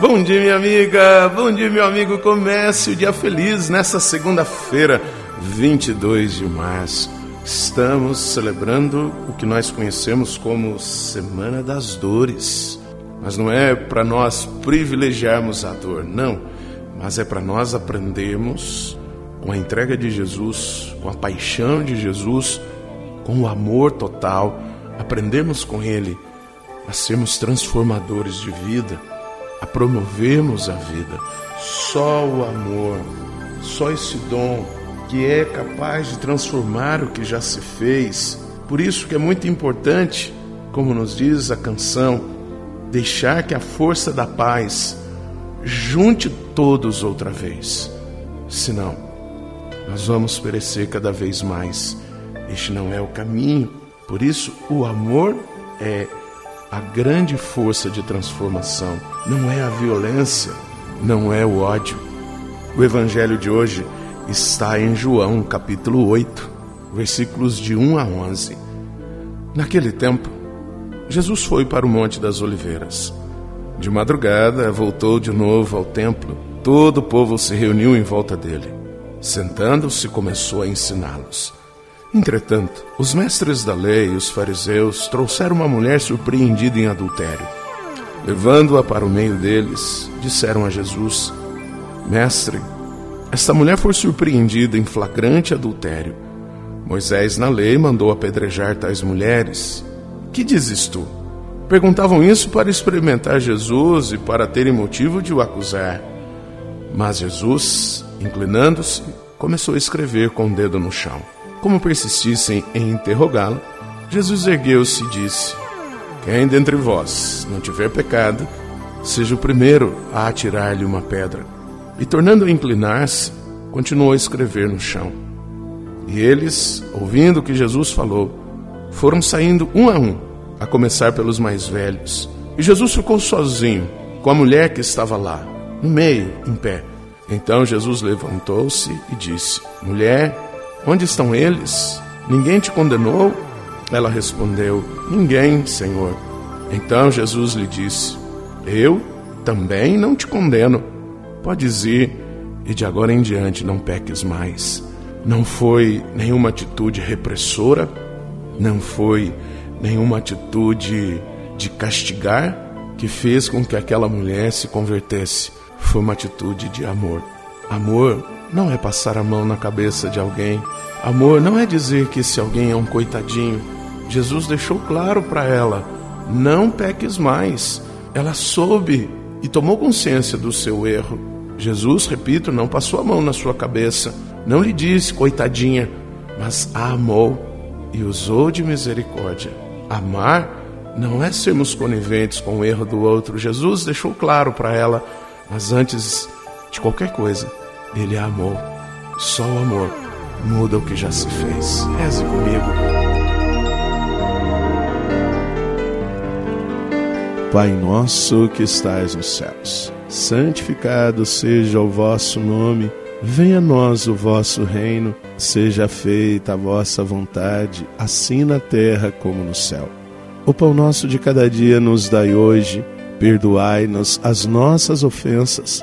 Bom dia, minha amiga. Bom dia, meu amigo. Comece o dia feliz nessa segunda-feira, 22 de março. Estamos celebrando o que nós conhecemos como Semana das Dores. Mas não é para nós privilegiarmos a dor, não. Mas é para nós aprendermos com a entrega de Jesus, com a paixão de Jesus, com o amor total, aprendemos com Ele a sermos transformadores de vida a promovermos a vida. Só o amor, só esse dom que é capaz de transformar o que já se fez. Por isso que é muito importante, como nos diz a canção, deixar que a força da paz junte todos outra vez. Senão, nós vamos perecer cada vez mais. Este não é o caminho. Por isso, o amor é a grande força de transformação não é a violência, não é o ódio. O evangelho de hoje está em João, capítulo 8, versículos de 1 a 11. Naquele tempo, Jesus foi para o Monte das Oliveiras. De madrugada, voltou de novo ao templo. Todo o povo se reuniu em volta dele. Sentando-se, começou a ensiná-los. Entretanto, os mestres da lei e os fariseus trouxeram uma mulher surpreendida em adultério. Levando-a para o meio deles, disseram a Jesus: Mestre, esta mulher foi surpreendida em flagrante adultério. Moisés, na lei, mandou apedrejar tais mulheres. Que dizes tu? Perguntavam isso para experimentar Jesus e para terem motivo de o acusar. Mas Jesus, inclinando-se, começou a escrever com o dedo no chão. Como persistissem em interrogá-lo, Jesus ergueu-se e disse: Quem dentre vós não tiver pecado, seja o primeiro a atirar-lhe uma pedra. E tornando a inclinar-se, continuou a escrever no chão. E eles, ouvindo o que Jesus falou, foram saindo um a um, a começar pelos mais velhos. E Jesus ficou sozinho, com a mulher que estava lá, no meio, em pé. Então Jesus levantou-se e disse: Mulher, Onde estão eles? Ninguém te condenou? Ela respondeu: Ninguém, Senhor. Então Jesus lhe disse: Eu também não te condeno. Podes ir e de agora em diante não peques mais. Não foi nenhuma atitude repressora, não foi nenhuma atitude de castigar que fez com que aquela mulher se convertesse. Foi uma atitude de amor. Amor não é passar a mão na cabeça de alguém. Amor não é dizer que esse alguém é um coitadinho. Jesus deixou claro para ela: não peques mais. Ela soube e tomou consciência do seu erro. Jesus, repito, não passou a mão na sua cabeça, não lhe disse coitadinha, mas a amou e usou de misericórdia. Amar não é sermos coniventes com o erro do outro. Jesus deixou claro para ela, mas antes de qualquer coisa, ele a amou. Só o amor muda o que já se fez. Reze comigo. Pai nosso que estais nos céus, santificado seja o vosso nome. Venha a nós o vosso reino, seja feita a vossa vontade, assim na terra como no céu. O pão nosso de cada dia nos dai hoje, perdoai-nos as nossas ofensas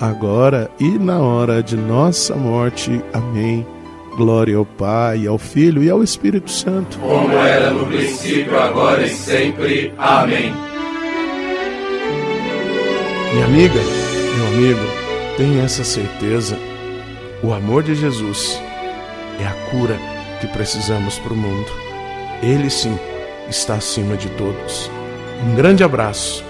agora e na hora de nossa morte. Amém. Glória ao Pai, ao Filho e ao Espírito Santo. Como era no princípio, agora e sempre. Amém. Minha amiga, meu amigo, tenha essa certeza. O amor de Jesus é a cura que precisamos para o mundo. Ele sim está acima de todos. Um grande abraço